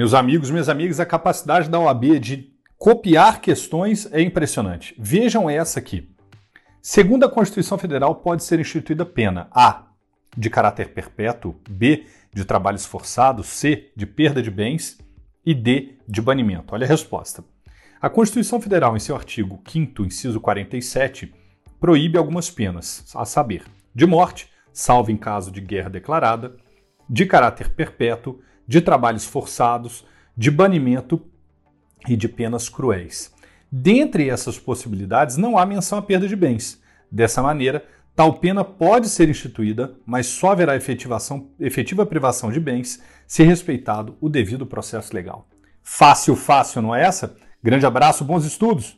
Meus amigos, minhas amigas, a capacidade da OAB de copiar questões é impressionante. Vejam essa aqui. Segundo a Constituição Federal, pode ser instituída pena A. de caráter perpétuo, B. de trabalhos forçados, C. de perda de bens e D. de banimento. Olha a resposta. A Constituição Federal, em seu artigo 5, inciso 47, proíbe algumas penas, a saber, de morte, salvo em caso de guerra declarada, de caráter perpétuo, de trabalhos forçados, de banimento e de penas cruéis. Dentre essas possibilidades, não há menção à perda de bens. Dessa maneira, tal pena pode ser instituída, mas só haverá efetivação, efetiva privação de bens se respeitado o devido processo legal. Fácil, fácil, não é essa? Grande abraço, bons estudos!